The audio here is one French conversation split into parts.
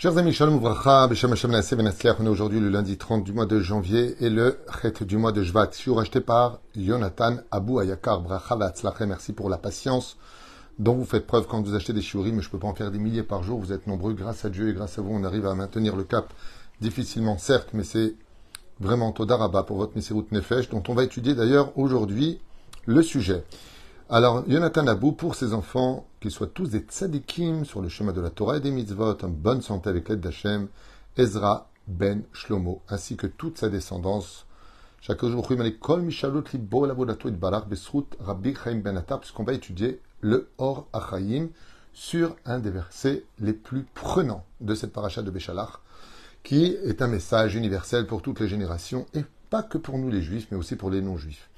Chers amis, shalom uvracha, b'shem Hashem. On est aujourd'hui le lundi 30 du mois de janvier et le chet du mois de Shvat. Je suis racheté par Jonathan Abou Ayakar. Bracha. Merci pour la patience dont vous faites preuve quand vous achetez des shiurim. Mais je peux pas en faire des milliers par jour. Vous êtes nombreux. Grâce à Dieu et grâce à vous, on arrive à maintenir le cap. Difficilement, certes, mais c'est vraiment Todaraba pour votre Mesirut Nefesh, dont on va étudier d'ailleurs aujourd'hui le sujet. Alors, Jonathan Abou, pour ses enfants, qu'ils soient tous des tzadikim sur le chemin de la Torah et des mitzvot, en bonne santé avec l'aide d'Hachem, Ezra ben Shlomo, ainsi que toute sa descendance. Chaque jour, Kol Libo et Barak Besrut Rabbi Chaim Ben puisqu'on va étudier le Or Achaim sur un des versets les plus prenants de cette paracha de Béchalach, qui est un message universel pour toutes les générations, et pas que pour nous les juifs, mais aussi pour les non-juifs.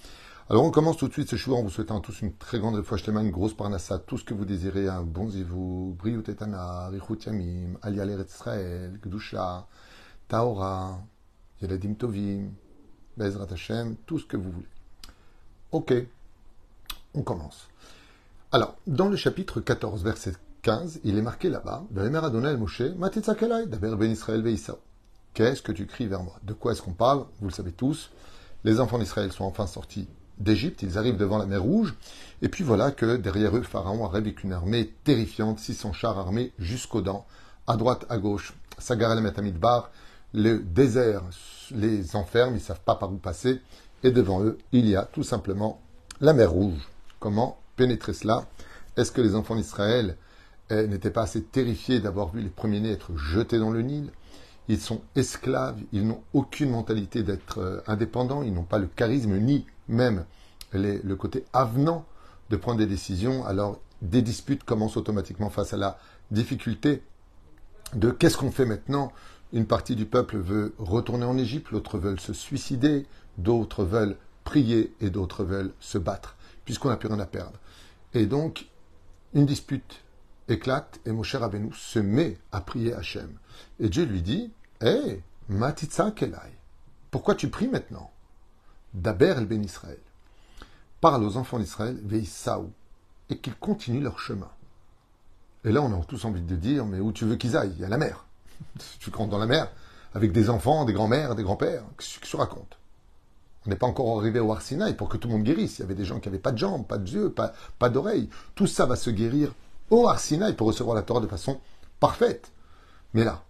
Alors on commence tout de suite ce choix en vous souhaitant tous une très grande fois une grosse parnassa, tout ce que vous désirez, un bon zivou, briou tetana, richut yamim, alialer Israël, gdusha, taora, yeladim tovim, bezrat Hashem, tout ce que vous voulez. Ok, on commence. Alors, dans le chapitre 14, verset 15, il est marqué là-bas, ben Qu'est-ce que tu cries vers moi? De quoi est-ce qu'on parle? Vous le savez tous. Les enfants d'Israël sont enfin sortis d'Égypte, ils arrivent devant la mer Rouge, et puis voilà que derrière eux, Pharaon arrive avec une armée terrifiante, 600 chars armés jusqu'aux dents, à droite, à gauche, Sagar el Bar, le désert les enferme, ils ne savent pas par où passer, et devant eux, il y a tout simplement la mer Rouge. Comment pénétrer cela? Est-ce que les enfants d'Israël eh, n'étaient pas assez terrifiés d'avoir vu les premiers-nés être jetés dans le Nil? Ils sont esclaves, ils n'ont aucune mentalité d'être euh, indépendants, ils n'ont pas le charisme ni même le côté avenant de prendre des décisions, alors des disputes commencent automatiquement face à la difficulté de qu'est-ce qu'on fait maintenant Une partie du peuple veut retourner en Égypte, l'autre veulent se suicider, d'autres veulent prier et d'autres veulent se battre, puisqu'on n'a plus rien à perdre. Et donc, une dispute éclate et Moshe Rabbeinu se met à prier Hachem. Et Dieu lui dit Hé, hey, Matitza Kelai, pourquoi tu pries maintenant? d'Aber el Ben Israël. Parle aux enfants d'Israël, Saou, et qu'ils continuent leur chemin. Et là, on a tous envie de dire, mais où tu veux qu'ils aillent? Il y a la mer. tu rentres dans la mer avec des enfants, des grands-mères, des grands-pères. Qu'est-ce que tu racontes? On n'est pas encore arrivé au Arsinaï pour que tout le monde guérisse. Il y avait des gens qui n'avaient pas de jambes, pas de yeux, pas, d'oreilles. Tout ça va se guérir au Arsinaï pour recevoir la Torah de façon parfaite. Mais là,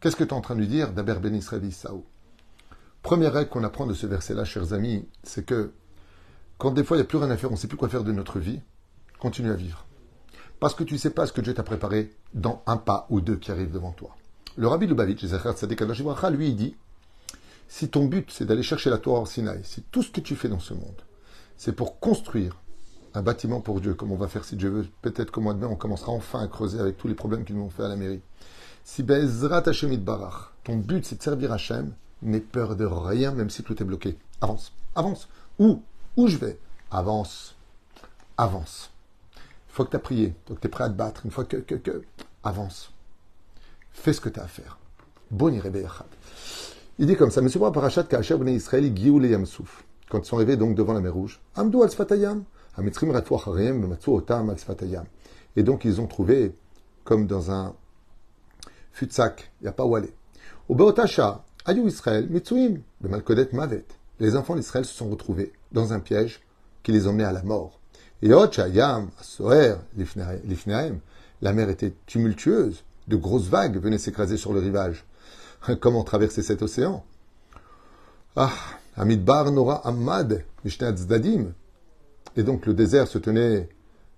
qu'est-ce que tu es en train de lui dire d'Aber Ben Israël Saou Première règle qu'on apprend de ce verset-là, chers amis, c'est que quand des fois il n'y a plus rien à faire, on ne sait plus quoi faire de notre vie, continue à vivre. Parce que tu ne sais pas ce que Dieu t'a préparé dans un pas ou deux qui arrivent devant toi. Le rabbi Lubavitch, lui, il dit si ton but c'est d'aller chercher la Torah en Sinaï, si tout ce que tu fais dans ce monde, c'est pour construire un bâtiment pour Dieu, comme on va faire si Dieu veut, peut-être qu'au mois de mai, on commencera enfin à creuser avec tous les problèmes qu'ils nous ont fait à la mairie. Si Bezrat Hashem Barach, ton but c'est de servir Hachem, N'aie peur de rien, même si tout est bloqué. Avance, avance. Où Où je vais? Avance, avance. Une fois que tu as prié, une fois que tu es prêt à te battre, une fois que, que, que, avance. Fais ce que tu as à faire. Bon Il dit comme ça, Monsieur Parachat Kaasher Bnei Israël Gioul et Yamsouf. Quand ils sont arrivés donc devant la mer Rouge, Amdou al Sfatayam, Amitrim Ratouach Harem, Otam al Sfatayam. Et donc ils ont trouvé, comme dans un futsak, il n'y a pas où aller. Au Beotasha, Ayou Israël, Mitsuim, le Malkodet Mavet. Les enfants d'Israël se sont retrouvés dans un piège qui les emmenait à la mort. Et Yam, Soher, Lifneaim, la mer était tumultueuse, de grosses vagues venaient s'écraser sur le rivage. Comment traverser cet océan? Ah, Amidbar Nora Ahmad, Dadim. Et donc le désert se tenait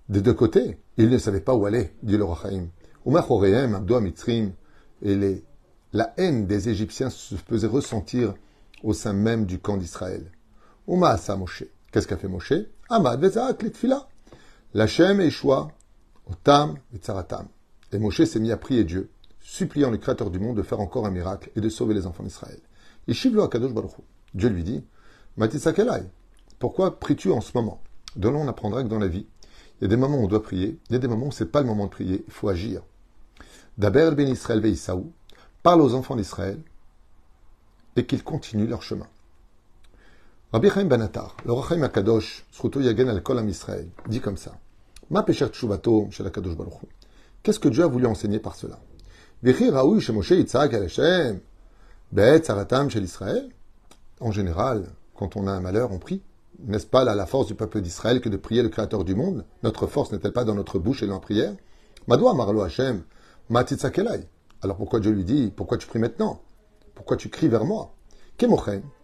des deux côtés. Ils ne savaient pas où aller, dit le Rachaim. Umar Abdo Amitzrim, et les la haine des Égyptiens se faisait ressentir au sein même du camp d'Israël. Uma asa Moshe. Qu'est-ce qu'a fait Moshe? Amad vezaak litfila. Lachem Eshua, Otam et Tzaratam. Et Moshe s'est mis à prier Dieu, suppliant le Créateur du monde de faire encore un miracle et de sauver les enfants d'Israël. Et Shivlo Akadosh Baruch Dieu lui dit Matisakelai, pourquoi pries-tu en ce moment? De là, on apprendra que dans la vie, il y a des moments où on doit prier, il y a des moments où ce n'est pas le moment de prier, il faut agir. D'Aber ben Israël Isaou, parle aux enfants d'Israël et qu'ils continuent leur chemin. Rabbi Chaim Banatar, le Rachaim Akadosh, Sruto Yagen al Kol Israël, dit comme ça Ma Shel Qu'est-ce que Dieu a voulu enseigner par cela? En général, quand on a un malheur, on prie. N'est-ce pas la force du peuple d'Israël que de prier le Créateur du monde? Notre force n'est-elle pas dans notre bouche et dans la prière? Madoua Marlo Hashem, Matitzakelai. Alors pourquoi Dieu lui dit, pourquoi tu pries maintenant? Pourquoi tu cries vers moi?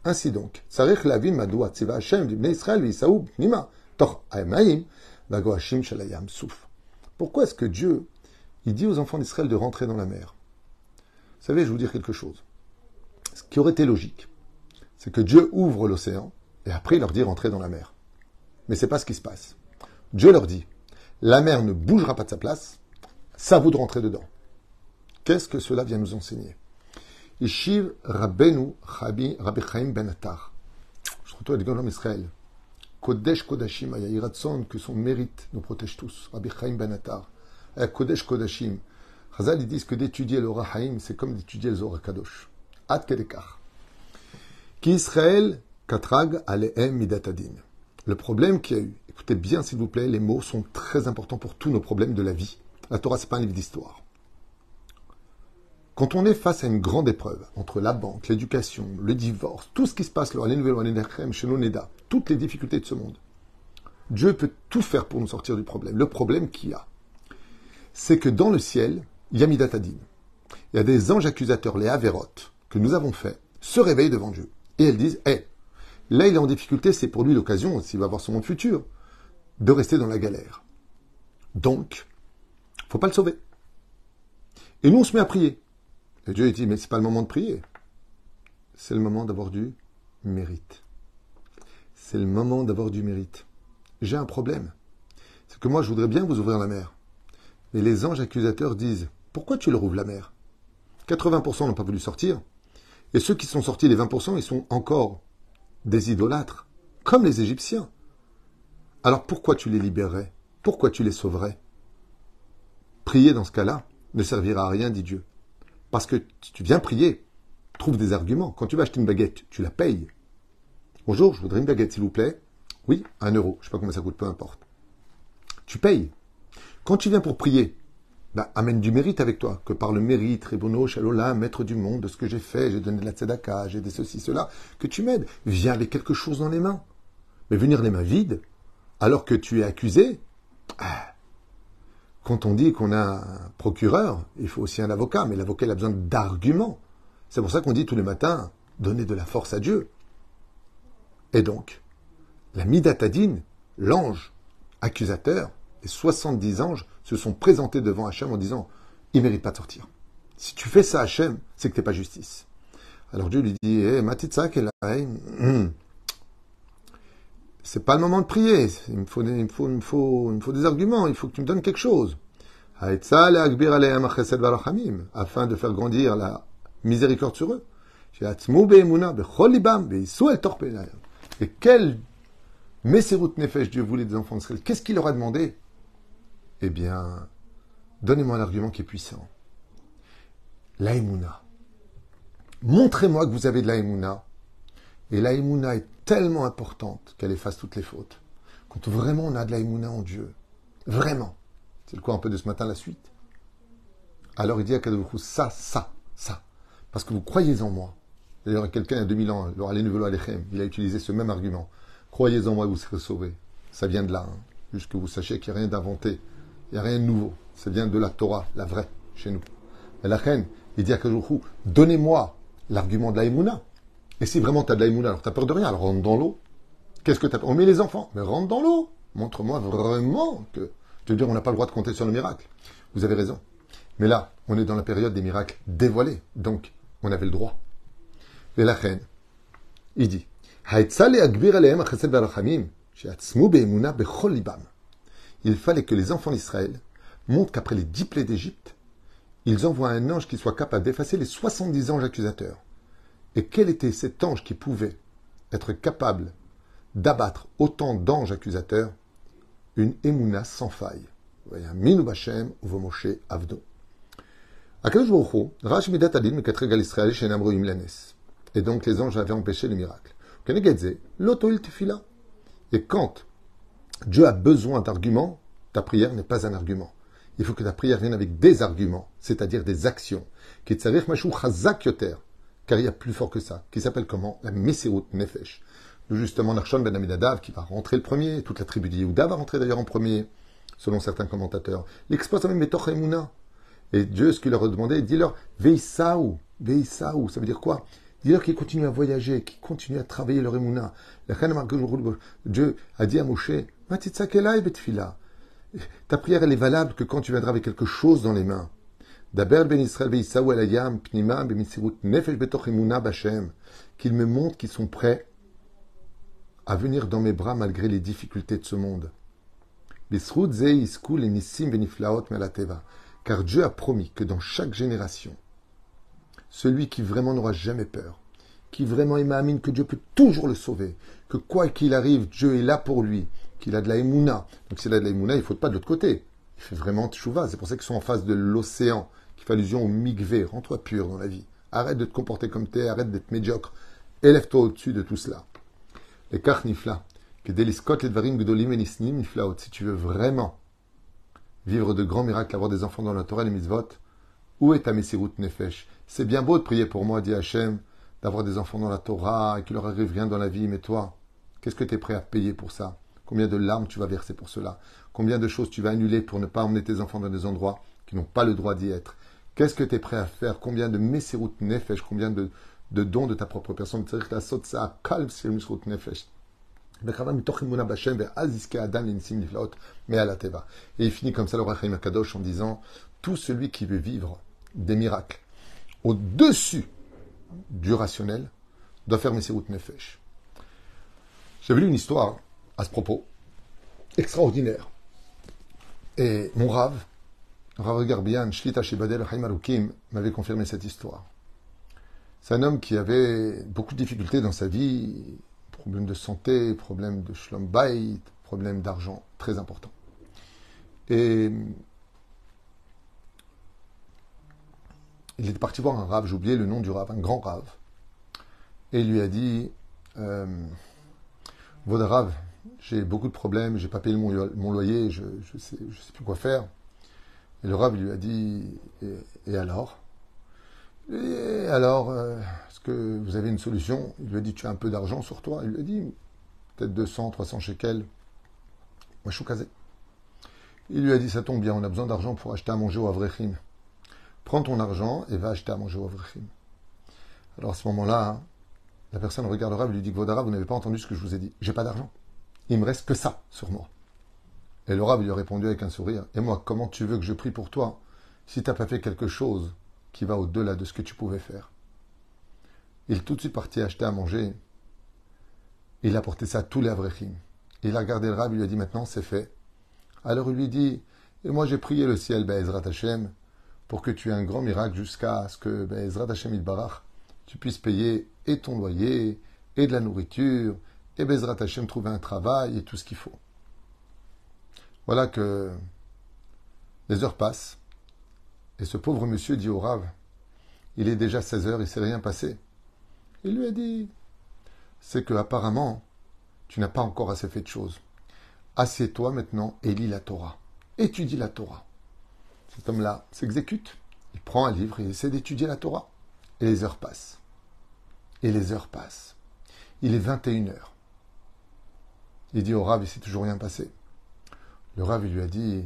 Ainsi donc. Pourquoi est-ce que Dieu, il dit aux enfants d'Israël de rentrer dans la mer? Vous savez, je vais vous dire quelque chose. Ce qui aurait été logique, c'est que Dieu ouvre l'océan et après il leur dit rentrer dans la mer. Mais c'est pas ce qui se passe. Dieu leur dit la mer ne bougera pas de sa place, ça vous de rentrer dedans. Qu'est-ce que cela vient nous enseigner? Ishiv Rabbenu Rabbi Chaim Ben Attar. Je retrouve avec l'homme Israël. Kodesh Kodashim, Ayahiratson, que son mérite nous protège tous. Rabbi Chaim Ben Attar. Kodesh Kodashim. Chazal, ils disent que d'étudier le Rahaim, c'est comme d'étudier le Zohar Kadosh. Ad Kedekar. Qui Israël Katrag Alehem Midatadin. Le problème qu'il y a eu, écoutez bien s'il vous plaît, les mots sont très importants pour tous nos problèmes de la vie. La Torah, c'est pas un livre d'histoire. Quand on est face à une grande épreuve, entre la banque, l'éducation, le divorce, tout ce qui se passe, chez Neda, toutes les difficultés de ce monde, Dieu peut tout faire pour nous sortir du problème. Le problème qu'il y a, c'est que dans le ciel, il y a Midatadin. Il y a des anges accusateurs, les Avérotes, que nous avons fait, se réveillent devant Dieu. Et elles disent, hé, là il est en difficulté, c'est pour lui l'occasion, s'il va avoir son monde futur, de rester dans la galère. Donc, faut pas le sauver. Et nous, on se met à prier. Et Dieu dit, mais c'est pas le moment de prier. C'est le moment d'avoir du mérite. C'est le moment d'avoir du mérite. J'ai un problème. C'est que moi, je voudrais bien vous ouvrir la mer. Mais les anges accusateurs disent, pourquoi tu leur ouvres la mer? 80% n'ont pas voulu sortir. Et ceux qui sont sortis, les 20%, ils sont encore des idolâtres, comme les Égyptiens. Alors pourquoi tu les libérerais? Pourquoi tu les sauverais? Prier dans ce cas-là ne servira à rien, dit Dieu. Parce que tu viens prier, trouve des arguments. Quand tu vas acheter une baguette, tu la payes. Bonjour, je voudrais une baguette, s'il vous plaît. Oui, un euro. Je sais pas combien ça coûte, peu importe. Tu payes. Quand tu viens pour prier, bah, amène du mérite avec toi. Que par le mérite, Rebono, Shalola, maître du monde, de ce que j'ai fait, j'ai donné de la tzedaka, j'ai des ceci, cela, que tu m'aides. Viens avec quelque chose dans les mains. Mais venir les mains vides, alors que tu es accusé, ah, quand on dit qu'on a un procureur, il faut aussi un avocat, mais l'avocat a besoin d'arguments. C'est pour ça qu'on dit tous les matins, donnez de la force à Dieu. Et donc, la Midatadine, l'ange accusateur, les 70 anges se sont présentés devant Hachem en disant, il mérite pas de sortir. Si tu fais ça Hachem, c'est que tu n'es pas justice. Alors Dieu lui dit, eh. C'est pas le moment de prier. Il me, faut, il, faut, il, faut, il faut des arguments. Il faut que tu me donnes quelque chose. Afin de faire grandir la miséricorde sur eux. Et quel Messerut Nefesh Dieu voulait des enfants d'Israël Qu'est-ce qu'il leur a demandé? Eh bien, donnez-moi un argument qui est puissant. L'aïmouna. Montrez-moi que vous avez de l'aïmouna. Et l'aïmouna est tellement importante qu'elle efface toutes les fautes. Quand vraiment on a de la en Dieu, vraiment, c'est le quoi un peu de ce matin la suite Alors il dit à Kadovrou, ça, ça, ça, parce que vous croyez en moi. D'ailleurs, quelqu'un il y a 2000 ans, il a utilisé ce même argument. Croyez en moi, vous serez sauvés. Ça vient de là, hein. juste que vous sachiez qu'il n'y a rien d'inventé, il n'y a rien de nouveau. Ça vient de la Torah, la vraie, chez nous. Mais la reine, il dit à Kadovrou, donnez-moi l'argument de la et si vraiment tu as de l'aïmouna, alors tu peur de rien, alors rentre dans l'eau. Qu'est-ce que tu On met les enfants, mais rentre dans l'eau. Montre-moi vraiment que. Je veux dire, on n'a pas le droit de compter sur le miracle. Vous avez raison. Mais là, on est dans la période des miracles dévoilés. Donc, on avait le droit. Et la reine, il dit Il fallait que les enfants d'Israël montrent qu'après les dix plaies d'Égypte, ils envoient un ange qui soit capable d'effacer les 70 anges accusateurs. Et quel était cet ange qui pouvait être capable d'abattre autant d'anges accusateurs? Une émouna sans faille. Minu Bashem ou Vomoshe Avdo. Et donc les anges avaient empêché le miracle. Et quand Dieu a besoin d'arguments, ta prière n'est pas un argument. Il faut que ta prière vienne avec des arguments, c'est-à-dire des actions. Car il y a plus fort que ça, qui s'appelle comment? La Meserut Nefesh. Justement, Narshon ben Aminadav, qui va rentrer le premier, toute la tribu de Yehuda va rentrer d'ailleurs en premier, selon certains commentateurs. L'expose même Metoch Et Dieu, ce qu'il leur a demandé, dis-leur, Veisaou, Veisaou, ça veut dire quoi? Dis-leur qu'ils continuent à voyager, qu'ils continuent à travailler leur émouna. Dieu a dit à Moshe, ta prière, elle est valable que quand tu viendras avec quelque chose dans les mains. Ben qu'ils me montrent qu'ils sont prêts à venir dans mes bras malgré les difficultés de ce monde. Car Dieu a promis que dans chaque génération, celui qui vraiment n'aura jamais peur, qui vraiment imamine que Dieu peut toujours le sauver, que quoi qu'il arrive, Dieu est là pour lui, qu'il a de la émouna. Donc s'il a de la émouna, il ne faut pas de l'autre côté. Il fait vraiment tchouva. C'est pour ça qu'ils sont en face de l'océan, qui fait allusion au migvé. Rends-toi pur dans la vie. Arrête de te comporter comme t'es, arrête d'être médiocre. Élève-toi au-dessus de tout cela. Les nifla. Que deliscot les dvarim gdolim enisnim niflaot. Si tu veux vraiment vivre de grands miracles, avoir des enfants dans la Torah et les mitzvot, où est ta mesirut nefesh? C'est bien beau de prier pour moi, dit Hachem, d'avoir des enfants dans la Torah et qu'il leur arrive rien dans la vie, mais toi, qu'est-ce que tu es prêt à payer pour ça? Combien de larmes tu vas verser pour cela? Combien de choses tu vas annuler pour ne pas emmener tes enfants dans des endroits qui n'ont pas le droit d'y être? Qu'est-ce que tu es prêt à faire? Combien de mesirut nefesh? Combien de, dons de ta propre personne? Et il finit comme ça le Rachim Akadosh en disant Tout celui qui veut vivre des miracles au-dessus du rationnel doit faire Messirut Nefesh. J'avais lu une histoire à ce propos, extraordinaire. Et mon Rav, Rav Garbian, Shlita Shibadel Haïm m'avait confirmé cette histoire. C'est un homme qui avait beaucoup de difficultés dans sa vie, problèmes de santé, problèmes de shlom bayit, problèmes d'argent très importants. Et il est parti voir un rave, oublié le nom du rave, un grand rave, et il lui a dit euh, j'ai beaucoup de problèmes, j'ai pas payé mon, loyer, je ne sais plus quoi faire. Et le rave lui a dit Et, alors? Et alors, euh, est-ce que vous avez une solution? Il lui a dit Tu as un peu d'argent sur toi Il lui a dit Peut-être 200, 300 shekels. Moi, je suis casé. Il lui a dit Ça tombe bien, on a besoin d'argent pour acheter à manger au Avrechim prends ton argent et va acheter à manger au Avrechim. Alors à ce moment-là, la personne regardera et lui dit Vodara, vous n'avez pas entendu ce que je vous ai dit. J'ai pas d'argent. Il me reste que ça sur moi. Et le Rav lui a répondu avec un sourire Et moi, comment tu veux que je prie pour toi si tu n'as pas fait quelque chose qui va au-delà de ce que tu pouvais faire? Il est tout de suite parti acheter à manger. Il a porté ça à tous les Avrechim. Il a regardé le Rav, il lui a dit Maintenant, c'est fait. Alors il lui dit Et moi, j'ai prié le ciel, Be'ezrat Hashem pour que tu aies un grand miracle jusqu'à ce que, ben, Ezra Barach, tu puisses payer et ton loyer, et de la nourriture, et Bezrat Hashem trouver un travail et tout ce qu'il faut. Voilà que les heures passent, et ce pauvre monsieur dit au Rav, il est déjà 16 heures, il ne s'est rien passé. Il lui a dit, c'est que apparemment, tu n'as pas encore assez fait de choses. Assieds-toi maintenant et lis la Torah. Étudie la Torah. Cet homme-là s'exécute. Il prend un livre et essaie d'étudier la Torah. Et les heures passent. Et les heures passent. Il est 21 heures. Il dit au Rav, il s'est toujours rien passé. Le Rav, lui a dit,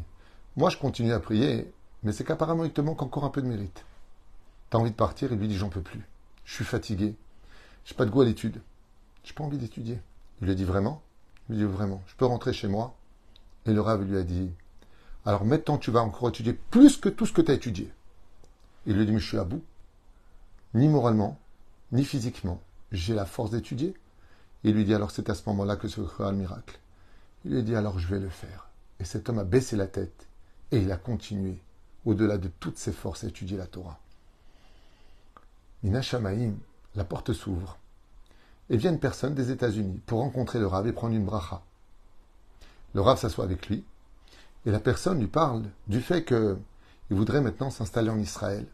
moi je continue à prier, mais c'est qu'apparemment il te manque encore un peu de mérite. T'as envie de partir Il lui dit, j'en peux plus. Je suis fatigué. J'ai pas de goût à l'étude. J'ai pas envie d'étudier. Il lui a dit, vraiment? Il lui a dit, vraiment. Je peux rentrer chez moi Et le Rav lui a dit, alors maintenant, tu vas encore étudier plus que tout ce que tu as étudié. Il lui dit, mais je suis à bout. Ni moralement, ni physiquement. J'ai la force d'étudier. Il lui dit, alors c'est à ce moment-là que se fera le miracle. Il lui dit, alors je vais le faire. Et cet homme a baissé la tête et il a continué, au-delà de toutes ses forces, à étudier la Torah. Mina la porte s'ouvre. Et vient une personne des États-Unis pour rencontrer le Rav et prendre une bracha. Le Rav s'assoit avec lui et la personne lui parle du fait qu'il voudrait maintenant s'installer en Israël,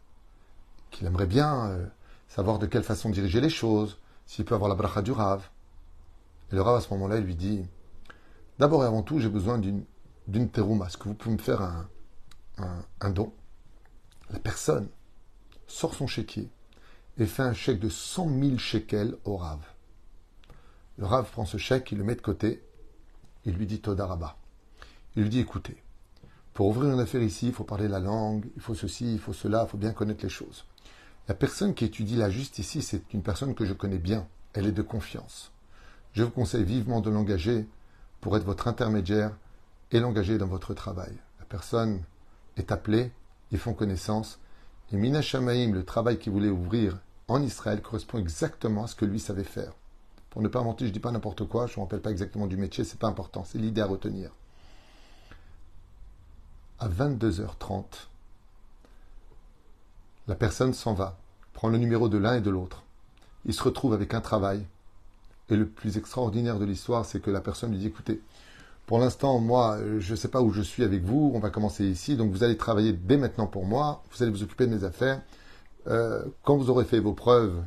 qu'il aimerait bien euh, savoir de quelle façon diriger les choses, s'il peut avoir la bracha du Rav. Et le Rav, à ce moment-là, lui dit D'abord et avant tout, j'ai besoin d'une, d'une terouma. Est-ce que vous pouvez me faire un, un, don, la personne sort son chéquier et fait un chèque de 100 000 shekels au Rav. Le Rav prend ce chèque, il le met de côté, il lui dit Todaraba. Il lui dit écoutez, pour ouvrir une affaire ici, il faut parler la langue, il faut ceci, il faut cela, il faut bien connaître les choses. La personne qui étudie la juste ici, c'est une personne que je connais bien, elle est de confiance. Je vous conseille vivement de l'engager pour être votre intermédiaire et l'engager dans votre travail. La personne est appelée, ils font connaissance, et Mina Shamaim, le travail qu'il voulait ouvrir en Israël, correspond exactement à ce que lui savait faire. Pour ne pas mentir, je ne dis pas n'importe quoi, je ne me rappelle pas exactement du métier, c'est pas important, c'est l'idée à retenir. À 22h30, la personne s'en va, prend le numéro de l'un et de l'autre. Il se retrouve avec un travail. Et le plus extraordinaire de l'histoire, c'est que la personne lui dit, écoutez, pour l'instant, moi, je ne sais pas où je suis avec vous, on va commencer ici, donc vous allez travailler dès maintenant pour moi, vous allez vous occuper de mes affaires. Euh, quand vous aurez fait vos preuves,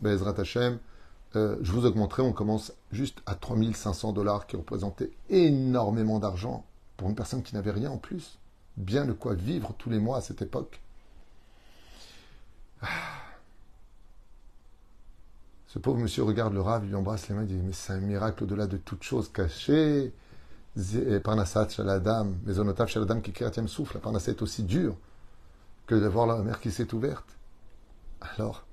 Bezrat Hashem, euh, je vous augmenterai, on commence juste à 3500 dollars, qui représentait énormément d'argent pour une personne qui n'avait rien en plus. Bien de quoi vivre tous les mois à cette époque. Ah. Ce pauvre monsieur regarde le rave, lui embrasse les mains, et dit Mais c'est un miracle au-delà de toute chose cachée. Parnassat Shaladam, Maisonotaf Shaladam qui un souffle. La Parnassat est aussi dur que d'avoir la mer qui s'est ouverte. Alors,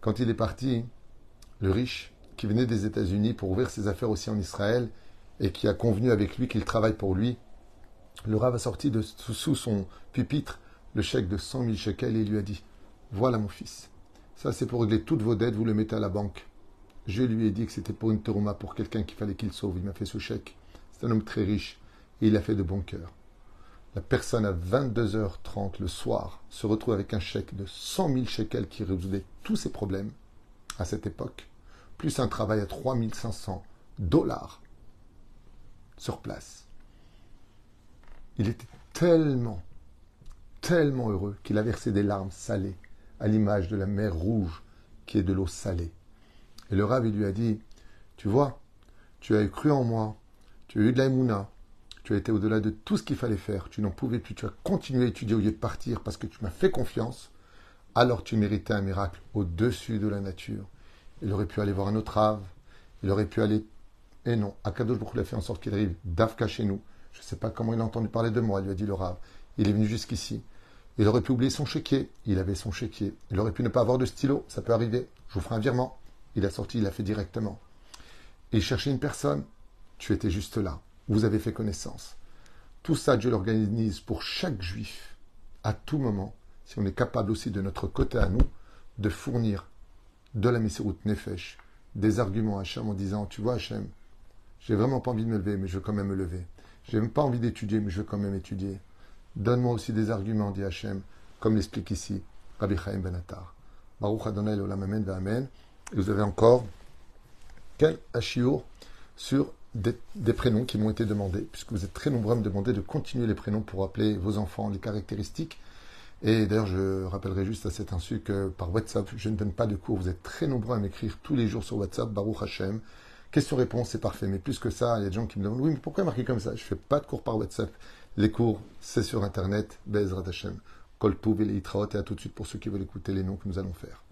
quand il est parti, le riche, qui venait des États-Unis pour ouvrir ses affaires aussi en Israël, et qui a convenu avec lui qu'il travaille pour lui, le Rav a sorti de sous son pupitre le chèque de 100 000 shekels et lui a dit Voilà mon fils, ça c'est pour régler toutes vos dettes, vous le mettez à la banque. Je lui ai dit que c'était pour une terouma, pour quelqu'un qu'il fallait qu'il sauve. Il m'a fait ce chèque. C'est un homme très riche et il a fait de bon cœur. La personne à 22h30 le soir se retrouve avec un chèque de 100 000 shekels qui résoudait tous ses problèmes à cette époque, plus un travail à 3500 dollars sur place. Il était tellement, tellement heureux qu'il a versé des larmes salées à l'image de la mer rouge qui est de l'eau salée. Et le Rav, lui a dit, tu vois, tu as cru en moi, tu as eu de la tu as été au-delà de tout ce qu'il fallait faire, tu n'en pouvais plus, tu as continué à étudier au lieu de partir parce que tu m'as fait confiance, alors tu méritais un miracle au-dessus de la nature. Il aurait pu aller voir un autre Rav, il aurait pu aller... Et non, Akadosh Baruch a fait en sorte qu'il arrive d'Afka chez nous. Je ne sais pas comment il a entendu parler de moi, lui a dit le Rav. Il est venu jusqu'ici. Il aurait pu oublier son chéquier. Il avait son chéquier. Il aurait pu ne pas avoir de stylo. Ça peut arriver. Je vous ferai un virement. Il a sorti, il l'a fait directement. Il cherchait une personne. Tu étais juste là. Vous avez fait connaissance. Tout ça, Dieu l'organise pour chaque juif, à tout moment, si on est capable aussi de notre côté à nous, de fournir de la Messirut Nefesh, des arguments à Hachem en disant Tu vois, Hachem, j'ai vraiment pas envie de me lever, mais je veux quand même me lever. J'ai même pas envie d'étudier, mais je veux quand même étudier. Donne-moi aussi des arguments, dit Hachem, comme l'explique ici Rabbi Chaim Benatar. Baruch Adonai Olam Amen Amen. Et vous avez encore quel Hachiour sur des, prénoms qui m'ont été demandés, puisque vous êtes très nombreux à me demander de continuer les prénoms pour appeler vos enfants, les caractéristiques. Et d'ailleurs, je rappellerai juste à cet insu que par WhatsApp, je ne donne pas de cours. Vous êtes très nombreux à m'écrire tous les jours sur WhatsApp, Baruch Hashem. Question-réponse, c'est parfait. Mais plus que ça, il y a des gens qui me demandent Oui, mais pourquoi marquer comme ça? Je ne fais pas de cours par WhatsApp. Les cours, c'est sur Internet, Bezrat Hashem. Kolpouv et et à tout de suite pour ceux qui veulent écouter les noms que nous allons faire.